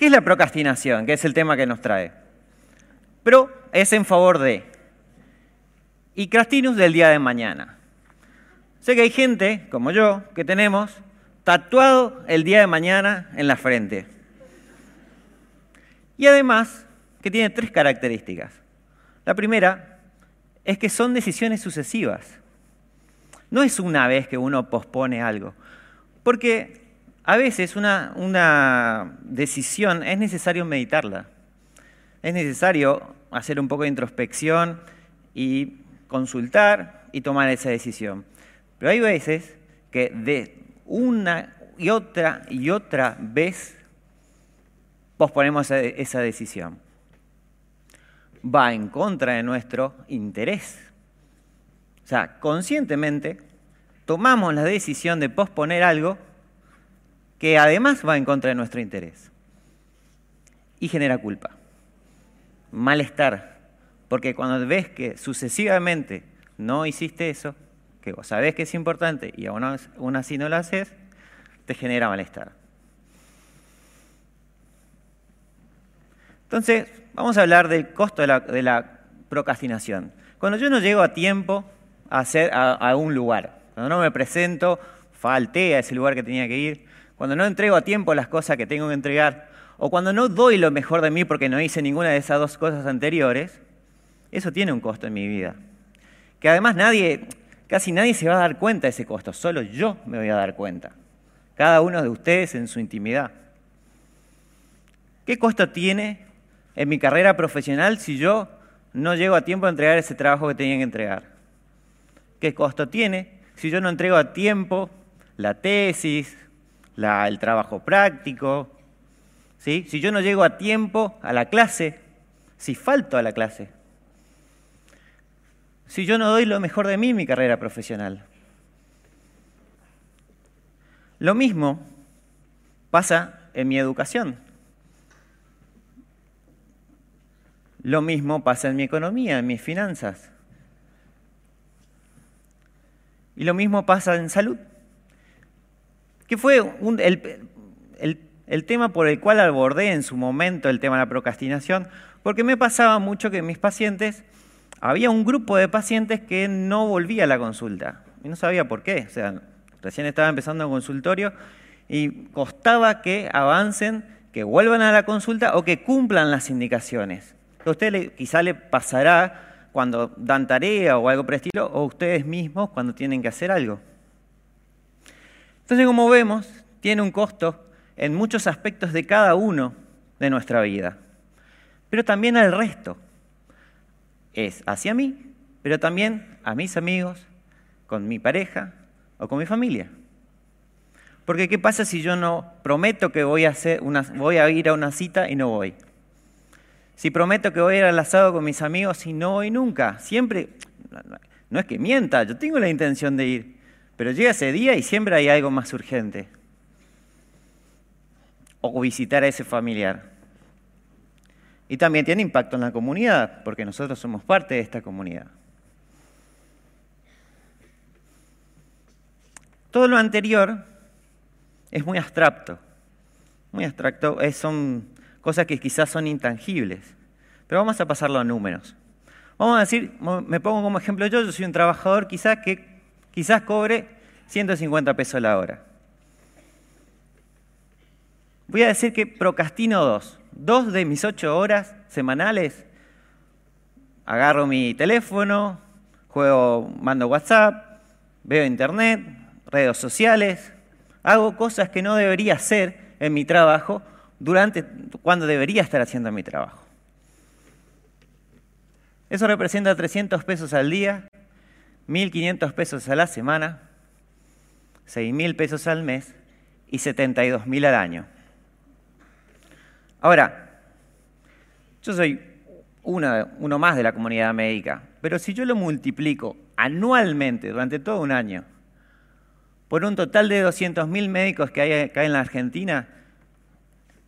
¿Qué es la procrastinación? Que es el tema que nos trae. Pro es en favor de. Y crastinus del día de mañana. Sé que hay gente, como yo, que tenemos tatuado el día de mañana en la frente. Y además, que tiene tres características. La primera es que son decisiones sucesivas. No es una vez que uno pospone algo. Porque a veces una, una decisión es necesario meditarla. Es necesario hacer un poco de introspección y consultar y tomar esa decisión. Pero hay veces que de una y otra y otra vez posponemos esa decisión. Va en contra de nuestro interés. O sea, conscientemente tomamos la decisión de posponer algo que además va en contra de nuestro interés. Y genera culpa, malestar, porque cuando ves que sucesivamente no hiciste eso, que vos sabés que es importante y aún, así no lo haces, te genera malestar. Entonces, vamos a hablar del costo de la, procrastinación. Cuando yo no llego a tiempo a, hacer, a, un lugar, cuando no me presento, falté a ese lugar que tenía que ir, cuando no entrego a tiempo las cosas que tengo que entregar, o cuando no doy lo mejor de mí porque no hice ninguna de esas dos cosas anteriores, eso tiene un costo en mi vida. Que además nadie, casi nadie se va a dar cuenta de ese costo, solo yo me voy a dar cuenta. Cada uno de ustedes en su intimidad. ¿Qué costo tiene en mi carrera profesional si yo no llego a tiempo a entregar ese trabajo que tenía que entregar? ¿Qué costo tiene si yo no entrego a tiempo la tesis, el trabajo práctico? Si yo no llego a tiempo a la clase, si falto a la clase, si yo no doy lo mejor de mí en mi carrera profesional. Lo mismo pasa en mi educación. Lo mismo pasa en mi economía, en mis finanzas. Y lo mismo pasa en salud. ¿Qué fue el, el tema por el cual abordé en su momento el tema de la procrastinación? Porque me pasaba mucho que mis pacientes había un grupo de pacientes que no volvía a la consulta y no sabía por qué. O sea, recién estaba empezando el consultorio y costaba que avancen, que vuelvan a la consulta o que cumplan las indicaciones. A usted quizá le pasará cuando dan tarea o algo por el estilo, o ustedes mismos cuando tienen que hacer algo. Entonces, como vemos, tiene un costo en muchos aspectos de cada uno de nuestra vida, pero también al resto es hacia mí, pero también a mis amigos, con mi pareja o con mi familia. Porque ¿qué pasa si yo no prometo que voy a, hacer una, voy a ir a una cita y no voy? Si prometo que voy a ir al asado con mis amigos y no voy nunca, siempre, no es que mienta, yo tengo la intención de ir, pero llega ese día y siempre hay algo más urgente. O visitar a ese familiar. Y también tiene impacto en la comunidad, porque nosotros somos parte de esta comunidad. Todo lo anterior es muy abstracto, muy abstracto, son cosas que quizás son intangibles, pero vamos a pasarlo a números. Vamos a decir, me pongo como ejemplo yo, yo soy un trabajador quizás que quizás cobre 150 pesos la hora. Voy a decir que procrastino dos dos de mis ocho horas semanales, agarro mi teléfono, juego, mando WhatsApp, veo internet, redes sociales, hago cosas que no debería hacer en mi trabajo durante cuando debería estar haciendo mi trabajo. Eso representa 300 pesos al día, 1.500 pesos a la semana, 6.000 pesos al mes y 72.000 al año. Ahora, yo soy uno más de la comunidad médica, pero si yo lo multiplico anualmente durante todo un año por un total de 200.000 médicos que hay acá en la Argentina,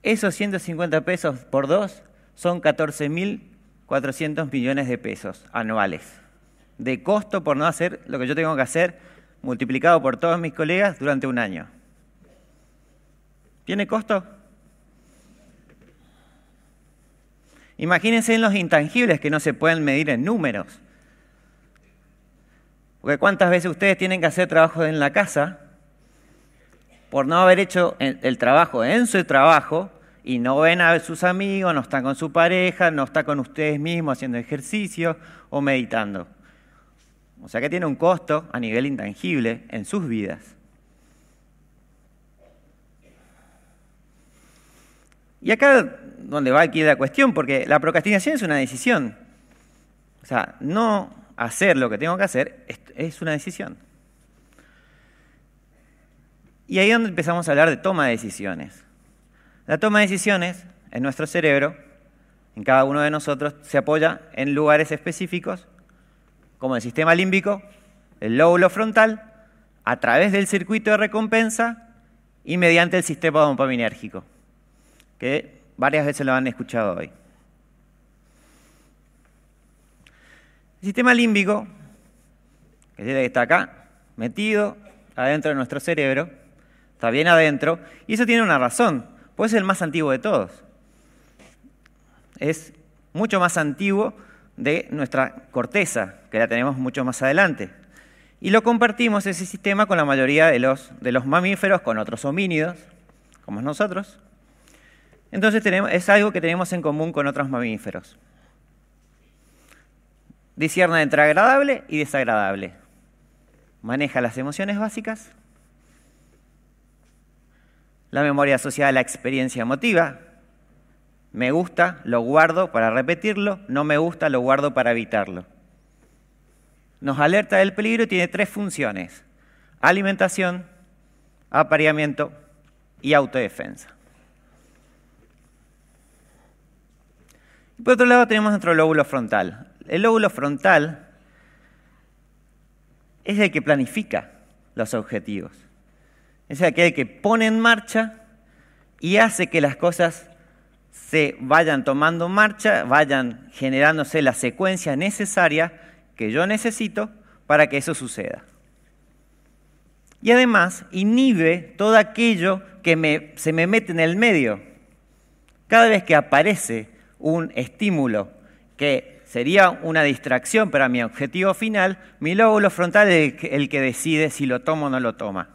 esos 150 pesos por dos son 14.400 millones de pesos anuales de costo por no hacer lo que yo tengo que hacer multiplicado por todos mis colegas durante un año. ¿Tiene costo? Imagínense en los intangibles que no se pueden medir en números. Porque cuántas veces ustedes tienen que hacer trabajo en la casa por no haber hecho el trabajo en su trabajo y no ven a sus amigos, no están con su pareja, no está con ustedes mismos haciendo ejercicio o meditando. O sea que tiene un costo a nivel intangible en sus vidas. Y acá donde va aquí la cuestión, porque la procrastinación es una decisión. O sea, no hacer lo que tengo que hacer es una decisión. Y ahí es donde empezamos a hablar de toma de decisiones. La toma de decisiones en nuestro cerebro, en cada uno de nosotros, se apoya en lugares específicos, como el sistema límbico, el lóbulo frontal, a través del circuito de recompensa y mediante el sistema dopaminérgico, que varias veces lo han escuchado hoy. El sistema límbico, que está acá, metido adentro de nuestro cerebro, está bien adentro, y eso tiene una razón, pues es el más antiguo de todos. Es mucho más antiguo de nuestra corteza, que la tenemos mucho más adelante. Y lo compartimos ese sistema con la mayoría de los, de los mamíferos, con otros homínidos, como nosotros. Entonces tenemos, es algo que tenemos en común con otros mamíferos. Discierna entre agradable y desagradable. Maneja las emociones básicas la memoria asociada a la experiencia emotiva. Me gusta, lo guardo para repetirlo, no me gusta, lo guardo para evitarlo. Nos alerta del peligro y tiene tres funciones. Alimentación, apareamiento y autodefensa. por otro lado tenemos nuestro lóbulo frontal. El lóbulo frontal es el que planifica los objetivos es aquel que pone en marcha y hace que las cosas se vayan tomando marcha, vayan generándose la secuencia necesaria que yo necesito para que eso suceda. Y además inhibe todo aquello que se me mete en el medio. Cada vez que aparece un estímulo que sería una distracción para mi objetivo final, mi lóbulo frontal es el que decide si lo tomo o no lo toma.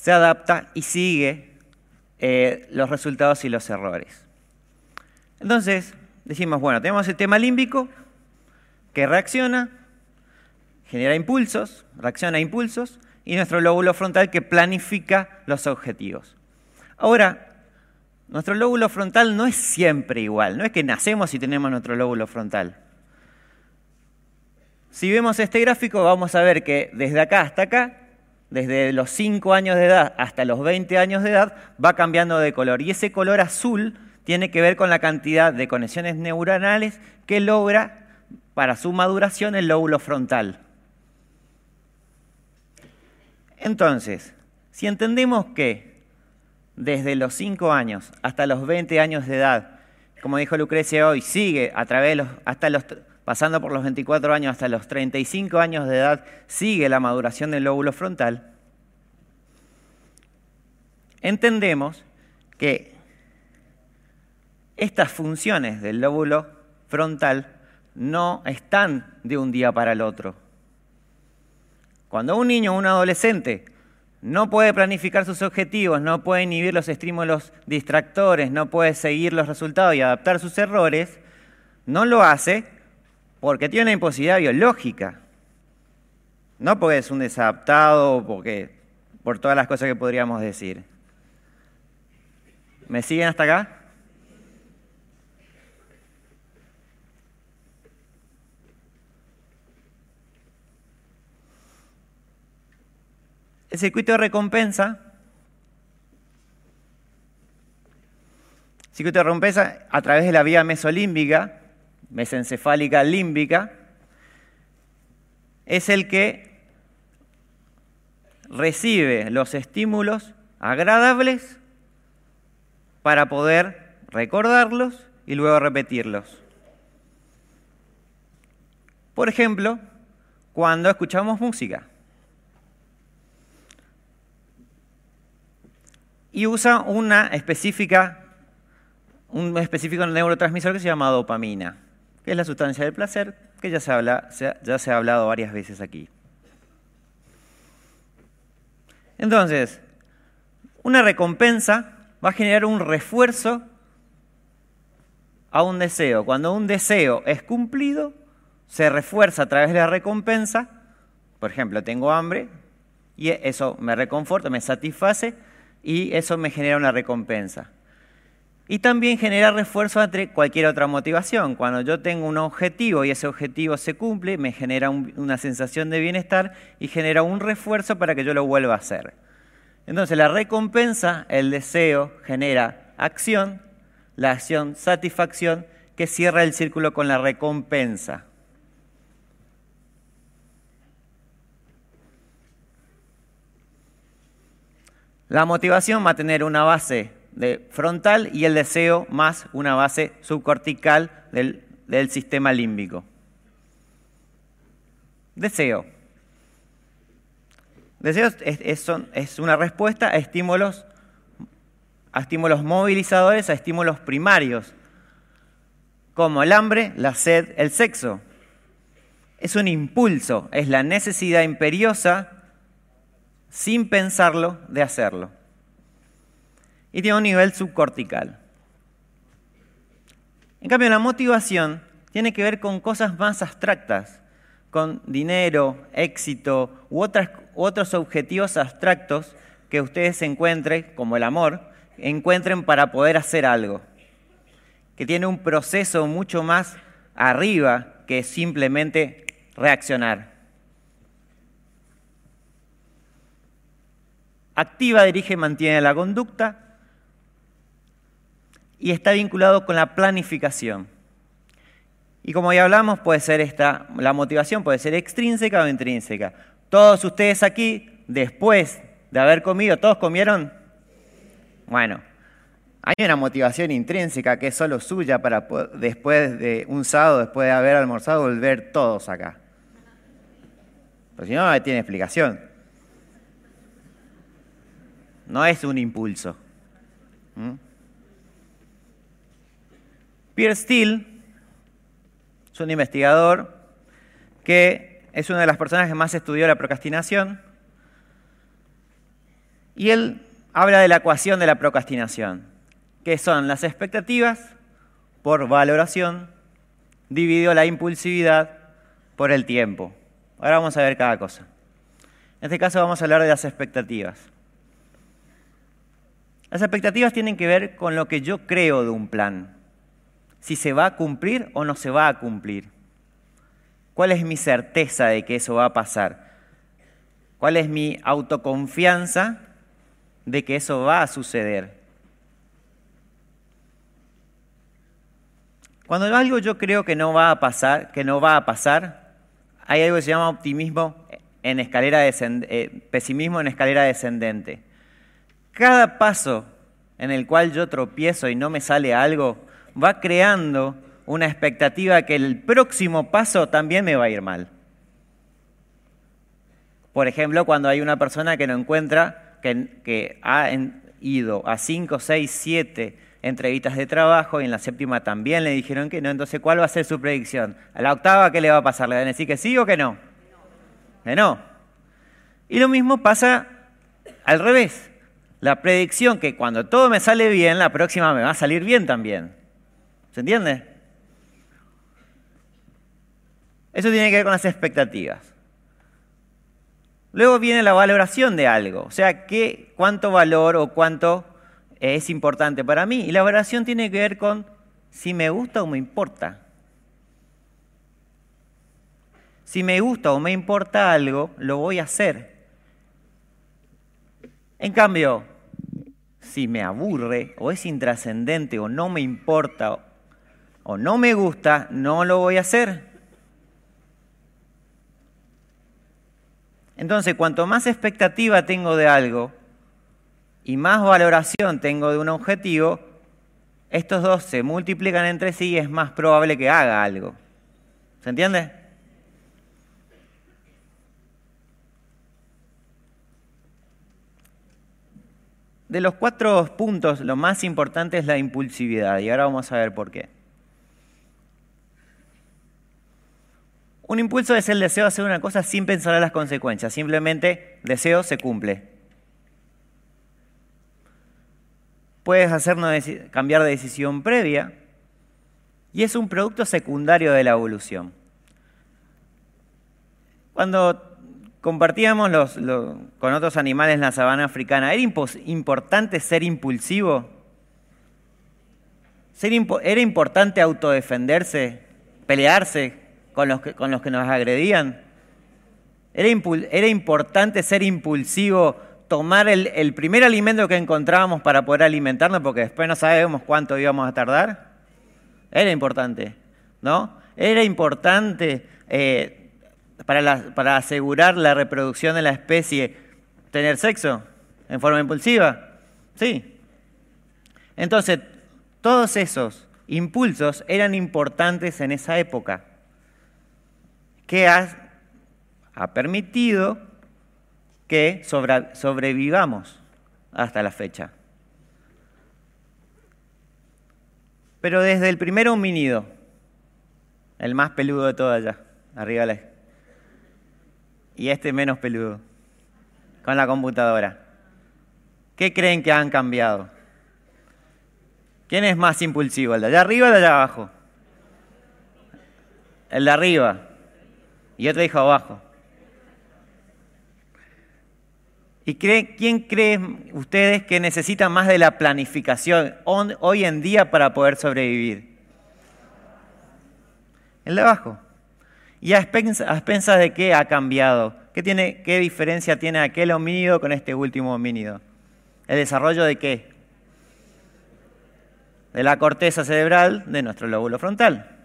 Se adapta y sigue eh, los resultados y los errores. Entonces, decimos, bueno, tenemos el tema límbico que reacciona, genera impulsos, reacciona a impulsos, y nuestro lóbulo frontal que planifica los objetivos. Ahora, nuestro lóbulo frontal no es siempre igual, no es que nacemos y tenemos nuestro lóbulo frontal. Si vemos este gráfico, vamos a ver que desde acá hasta acá desde los 5 años de edad hasta los 20 años de edad, va cambiando de color. Y ese color azul tiene que ver con la cantidad de conexiones neuronales que logra para su maduración el lóbulo frontal. Entonces, si entendemos que desde los 5 años hasta los 20 años de edad, como dijo Lucrecia hoy, sigue a través de los, hasta los pasando por los 24 años hasta los 35 años de edad, sigue la maduración del lóbulo frontal, entendemos que estas funciones del lóbulo frontal no están de un día para el otro. Cuando un niño o un adolescente no puede planificar sus objetivos, no puede inhibir los estímulos distractores, no puede seguir los resultados y adaptar sus errores, no lo hace porque tiene una imposibilidad biológica. No porque es un desadaptado, porque, por todas las cosas que podríamos decir. ¿Me siguen hasta acá? El circuito de recompensa, circuito de recompensa a través de la vía mesolímbica, mesencefálica límbica, es el que recibe los estímulos agradables para poder recordarlos y luego repetirlos. Por ejemplo, cuando escuchamos música. y usa una específica, un específico neurotransmisor que se llama dopamina, que es la sustancia del placer, que ya se, ya se ha hablado varias veces aquí. Entonces, una recompensa va a generar un refuerzo a un deseo. Cuando un deseo es cumplido, se refuerza a través de la recompensa. Por ejemplo, tengo hambre y eso me reconforta, me satisface y eso me genera una recompensa. Y también genera refuerzo entre cualquier otra motivación. Cuando yo tengo un objetivo y ese objetivo se cumple, me genera una sensación de bienestar y genera un refuerzo para que yo lo vuelva a hacer. Entonces la recompensa, el deseo, genera acción, la acción satisfacción, que cierra el círculo con la recompensa. La motivación va a tener una base de frontal y el deseo más una base subcortical del, sistema límbico. Deseo. Deseo es, una respuesta a estímulos, a estímulos movilizadores, a estímulos primarios, como el hambre, la sed, el sexo. Es un impulso, es la necesidad imperiosa sin pensarlo, de hacerlo. Y tiene un nivel subcortical. En cambio, la motivación tiene que ver con cosas más abstractas, con dinero, éxito u otros objetivos abstractos que ustedes encuentren, como el amor, encuentren para poder hacer algo, que tiene un proceso mucho más arriba que simplemente reaccionar. activa, dirige mantiene la conducta y está vinculado con la planificación. Y como ya hablamos, puede ser esta, la motivación puede ser extrínseca o intrínseca. Todos ustedes aquí, después de haber comido, ¿todos comieron? Bueno, hay una motivación intrínseca que es solo suya para después de un sábado, después de haber almorzado, volver todos acá. Pero si no, no tiene explicación no es un impulso. ¿Mm? Pierre Steele es un investigador que es una de las personas que más estudió la procrastinación y él habla de la ecuación de la procrastinación, que son las expectativas por valoración dividido la impulsividad por el tiempo. Ahora vamos a ver cada cosa. En este caso vamos a hablar de las expectativas. Las expectativas tienen que ver con lo que yo creo de un plan. Si se va a cumplir o no se va a cumplir. ¿Cuál es mi certeza de que eso va a pasar? ¿Cuál es mi autoconfianza de que eso va a suceder? Cuando algo yo creo que no va a pasar, que no va a pasar, hay algo que se llama optimismo en escalera eh, pesimismo en escalera descendente. Cada paso en el cual yo tropiezo y no me sale algo, va creando una expectativa que el próximo paso también me va a ir mal. Por ejemplo, cuando hay una persona que no encuentra, que, ha ido a 5, 6, 7 entrevistas de trabajo y en la séptima también le dijeron que no, entonces ¿cuál va a ser su predicción? A la octava, ¿qué le va a pasar? ¿Le van a decir que sí o que no? Que no. Y lo mismo pasa al revés la predicción que cuando todo me sale bien, la próxima me va a salir bien también. ¿Se entiende? Eso tiene que ver con las expectativas. Luego viene la valoración de algo, o sea, ¿qué, cuánto valor o cuánto es importante para mí. Y la valoración tiene que ver con si me gusta o me importa. Si me gusta o me importa algo, lo voy a hacer. En cambio, si me aburre o es intrascendente o no me importa o no me gusta, no lo voy a hacer. Entonces, cuanto más expectativa tengo de algo y más valoración tengo de un objetivo, estos dos se multiplican entre sí y es más probable que haga algo. ¿Se entiende? de los cuatro puntos, lo más importante es la impulsividad, y ahora vamos a ver por qué. Un impulso es el deseo de hacer una cosa sin pensar en las consecuencias, simplemente deseo se cumple. Puedes hacernos cambiar de decisión previa y es un producto secundario de la evolución. Cuando compartíamos con otros animales en la sabana africana, ¿era importante ser impulsivo? ¿Era importante autodefenderse, pelearse, con los que, con los que nos agredían. Era, era importante ser impulsivo, tomar el, el, primer alimento que encontrábamos para poder alimentarnos, porque después no sabemos cuánto íbamos a tardar. Era importante, ¿no? Era importante eh, para, para asegurar la reproducción de la especie tener sexo en forma impulsiva. Sí. Entonces, todos esos impulsos eran importantes en esa época que ha, permitido que sobrevivamos hasta la fecha. Pero desde el primer homínido, el más peludo de todo allá, arriba la... Y este menos peludo, con la computadora. ¿Qué creen que han cambiado? ¿Quién es más impulsivo, el de allá arriba o el de allá abajo? El de arriba y otro dijo abajo. ¿Y quién creen ustedes que necesita más de la planificación hoy en día para poder sobrevivir? El de abajo. ¿Y a expensas, de qué ha cambiado? ¿Qué, tiene, ¿Qué diferencia tiene aquel homínido con este último homínido? ¿El desarrollo de qué? De la corteza cerebral de nuestro lóbulo frontal.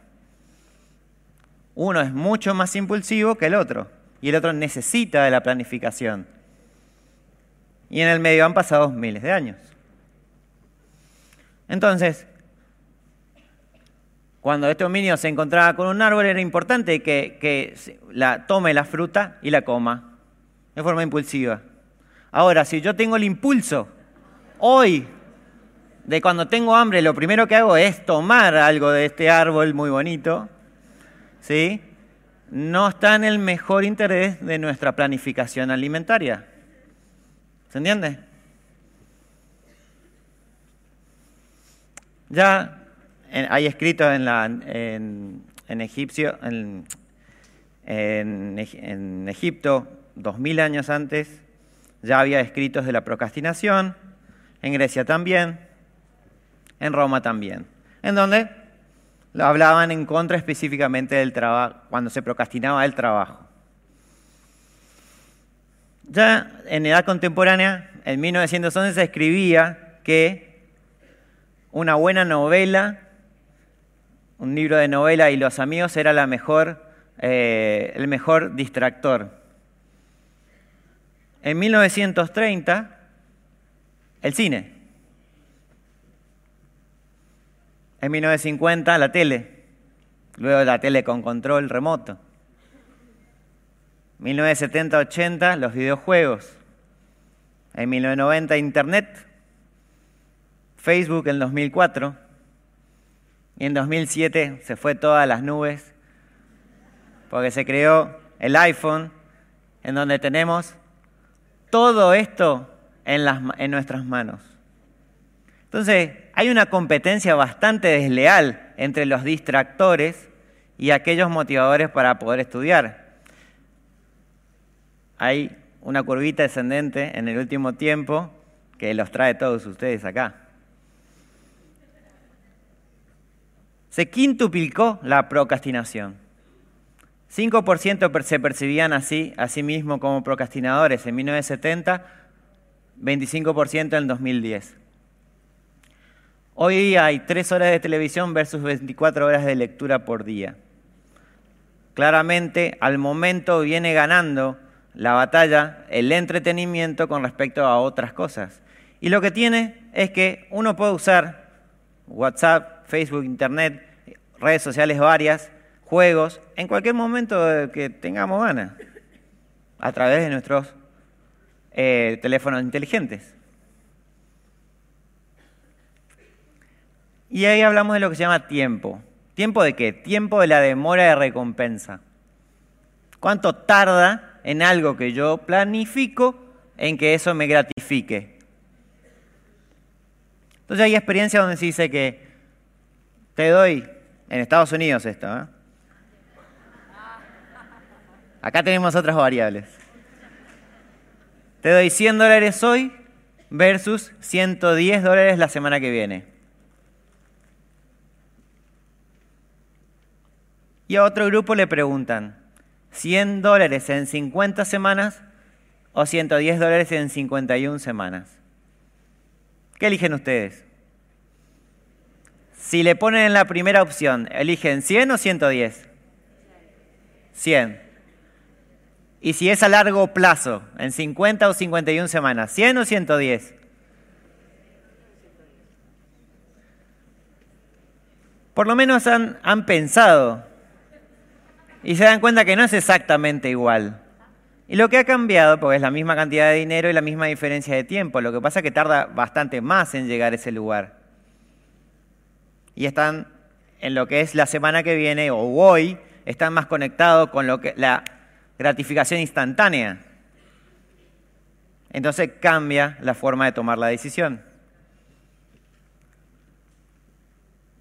Uno es mucho más impulsivo que el otro y el otro necesita de la planificación. Y en el medio han pasado miles de años. Entonces, cuando este hominio se encontraba con un árbol era importante que, que la, tome la fruta y la coma de forma impulsiva. Ahora, si yo tengo el impulso hoy de cuando tengo hambre, lo primero que hago es tomar algo de este árbol muy bonito, ¿sí? no está en el mejor interés de nuestra planificación alimentaria. ¿Se entiende? Ya hay escrito en, la, en, egipcio, en, Egipto, dos mil años antes, ya había escritos de la procrastinación, en Grecia también, en Roma también, en donde hablaban en contra específicamente del trabajo, cuando se procrastinaba el trabajo. Ya en edad contemporánea, en 1911 se escribía que una buena novela, un libro de novela y los amigos era la mejor, eh, el mejor distractor. En 1930, el cine. En 1950 la tele, luego la tele con control remoto. 1970-80 los videojuegos. En 1990 Internet. Facebook en 2004. Y en 2007 se fue todas las nubes porque se creó el iPhone en donde tenemos todo esto en, en nuestras manos. Entonces, hay una competencia bastante desleal entre los distractores y aquellos motivadores para poder estudiar. Hay una curvita descendente en el último tiempo que los trae todos ustedes acá. Se quintuplicó la procrastinación. 5% se percibían así a sí mismos como procrastinadores en 1970, 25% en 2010. Hoy día hay tres horas de televisión versus 24 horas de lectura por día. Claramente, al momento viene ganando la batalla el entretenimiento con respecto a otras cosas. Y lo que tiene es que uno puede usar WhatsApp, Facebook, Internet, redes sociales varias, juegos, en cualquier momento que tengamos ganas, a través de nuestros eh, teléfonos inteligentes. Y ahí hablamos de lo que se llama tiempo. ¿Tiempo de qué? Tiempo de la demora de recompensa. ¿Cuánto tarda en algo que yo planifico en que eso me gratifique? Entonces hay experiencias donde se dice que te doy, en Estados Unidos esto, ¿eh? acá tenemos otras variables. Te doy 100 dólares hoy versus 110 dólares la semana que viene. Y a otro grupo le preguntan, ¿100 dólares en 50 semanas o 110 dólares en 51 semanas? ¿Qué eligen ustedes? Si le ponen en la primera opción, ¿eligen 100 o 110? 100. Y si es a largo plazo, en 50 o 51 semanas, ¿100 o 110? Por lo menos han, han pensado y se dan cuenta que no es exactamente igual. Y lo que ha cambiado, porque es la misma cantidad de dinero y la misma diferencia de tiempo, lo que pasa es que tarda bastante más en llegar a ese lugar. Y están en lo que es la semana que viene o hoy, están más conectados con lo que, la gratificación instantánea. Entonces cambia la forma de tomar la decisión.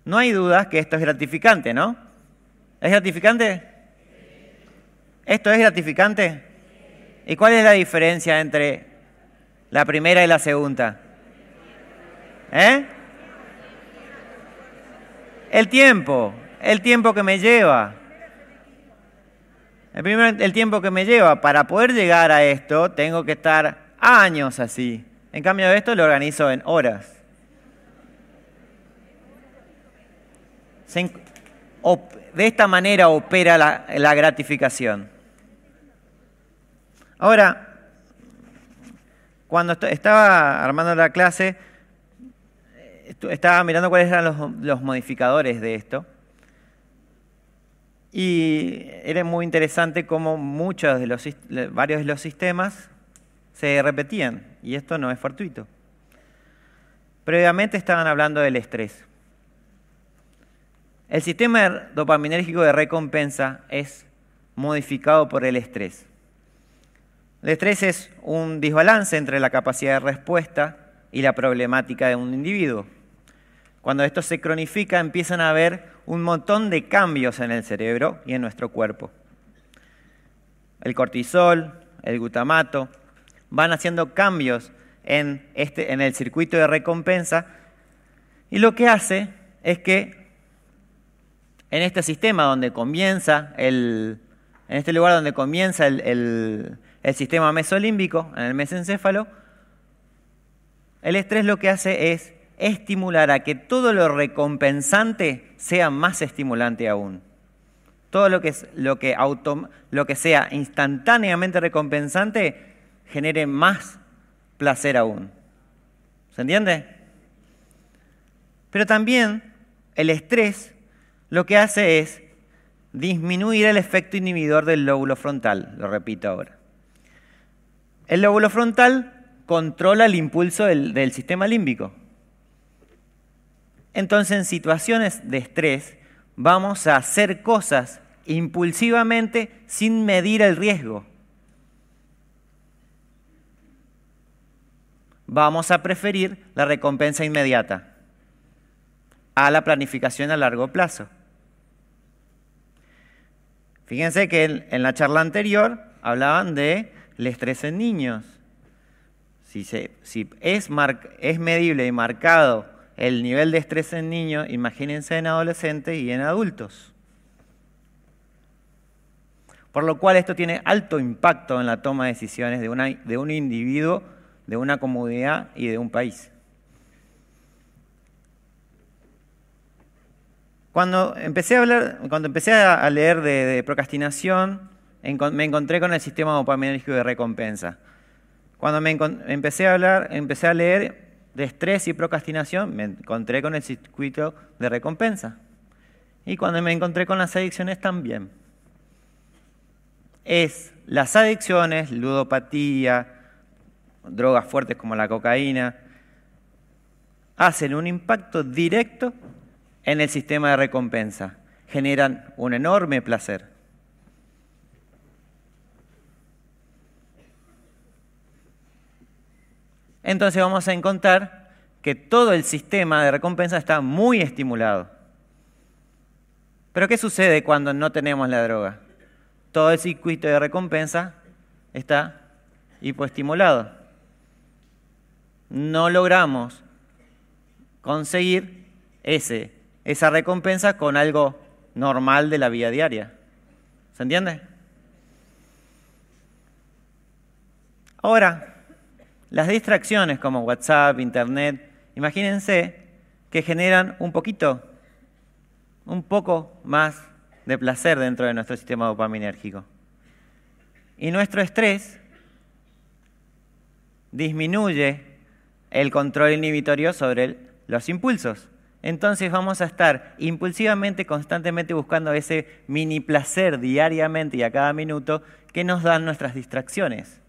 No hay dudas que esto es gratificante, ¿no? ¿Es gratificante? ¿Esto es gratificante? ¿Y cuál es la diferencia entre la primera y la segunda? ¿Eh? El tiempo, el tiempo que me lleva. El, primer, el tiempo que me lleva para poder llegar a esto, tengo que estar años así. En cambio, esto lo organizo en horas. de esta manera opera la gratificación. Ahora, cuando estaba armando la clase, estaba mirando cuáles eran los, modificadores de esto. Y era muy interesante cómo muchos de los, varios de los sistemas se repetían, y esto no es fortuito. Previamente estaban hablando del estrés. El sistema dopaminérgico de recompensa es modificado por el estrés. El estrés es un desbalance entre la capacidad de respuesta y la problemática de un individuo. Cuando esto se cronifica empiezan a haber un montón de cambios en el cerebro y en nuestro cuerpo. El cortisol, el glutamato, van haciendo cambios en, este, el circuito de recompensa y lo que hace es que en este sistema donde comienza el, en este lugar donde comienza el sistema mesolímbico, en el mesencéfalo, el estrés lo que hace es estimular a que todo lo recompensante sea más estimulante aún. Todo lo que, lo que, lo que sea instantáneamente recompensante genere más placer aún. ¿Se entiende? Pero también el estrés lo que hace es disminuir el efecto inhibidor del lóbulo frontal, lo repito ahora. El lóbulo frontal controla el impulso del, sistema límbico. Entonces, en situaciones de estrés, vamos a hacer cosas impulsivamente sin medir el riesgo. Vamos a preferir la recompensa inmediata a la planificación a largo plazo. Fíjense que en la charla anterior hablaban de el estrés en niños. Si, es, es medible y marcado el nivel de estrés en niños, imagínense en adolescentes y en adultos. Por lo cual esto tiene alto impacto en la toma de decisiones de, una, de un individuo, de una comunidad y de un país. Cuando empecé a hablar, cuando empecé a leer de procrastinación, me encontré con el sistema dopaminérgico de recompensa. Cuando me empecé a hablar, empecé a leer de estrés y procrastinación, me encontré con el circuito de recompensa. Y cuando me encontré con las adicciones también. Es las adicciones, ludopatía, drogas fuertes como la cocaína, hacen un impacto directo en el sistema de recompensa. Generan un enorme placer. Entonces vamos a encontrar que todo el sistema de recompensa está muy estimulado. Pero ¿qué sucede cuando no tenemos la droga? Todo el circuito de recompensa está hipoestimulado. No logramos conseguir ese, esa recompensa con algo normal de la vida diaria. ¿Se entiende? Ahora, las distracciones como WhatsApp, Internet, imagínense que generan un poquito, un poco más de placer dentro de nuestro sistema dopaminérgico. Y nuestro estrés disminuye el control inhibitorio sobre los impulsos. Entonces vamos a estar impulsivamente, constantemente buscando ese mini placer diariamente y a cada minuto que nos dan nuestras distracciones.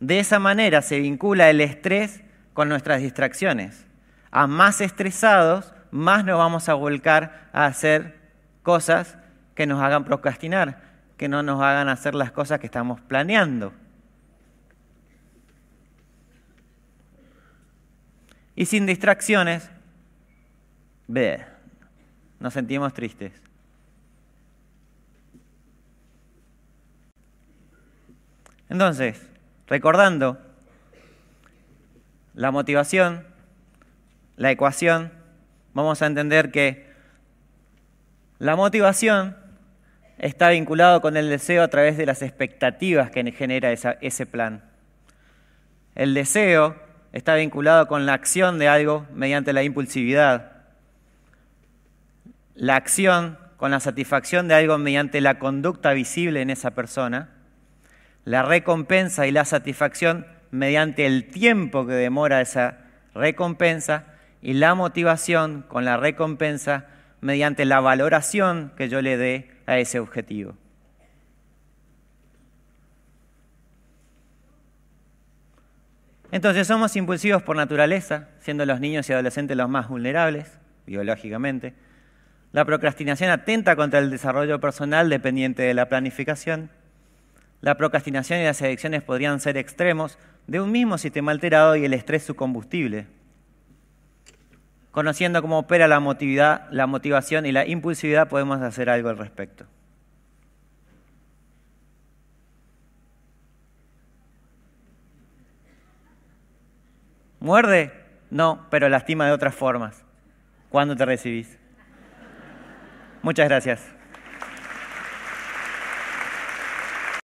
De esa manera se vincula el estrés con nuestras distracciones. A más estresados, más nos vamos a volcar a hacer cosas que nos hagan procrastinar, que no nos hagan hacer las cosas que estamos planeando. Y sin distracciones, ve, nos sentimos tristes. Entonces, recordando la motivación, la ecuación, vamos a entender que la motivación está vinculado con el deseo a través de las expectativas que genera ese plan. El deseo está vinculado con la acción de algo mediante la impulsividad. La acción con la satisfacción de algo mediante la conducta visible en esa persona. La recompensa y la satisfacción mediante el tiempo que demora esa recompensa. Y la motivación con la recompensa mediante la valoración que yo le dé a ese objetivo. Entonces somos impulsivos por naturaleza, siendo los niños y adolescentes los más vulnerables, biológicamente. La procrastinación atenta contra el desarrollo personal dependiente de la planificación. La procrastinación y las adicciones podrían ser extremos de un mismo sistema alterado y el estrés su combustible. Conociendo cómo opera la, la motivación y la impulsividad, podemos hacer algo al respecto. ¿Muerde? No, pero lastima de otras formas. ¿Cuándo te recibís? Muchas gracias.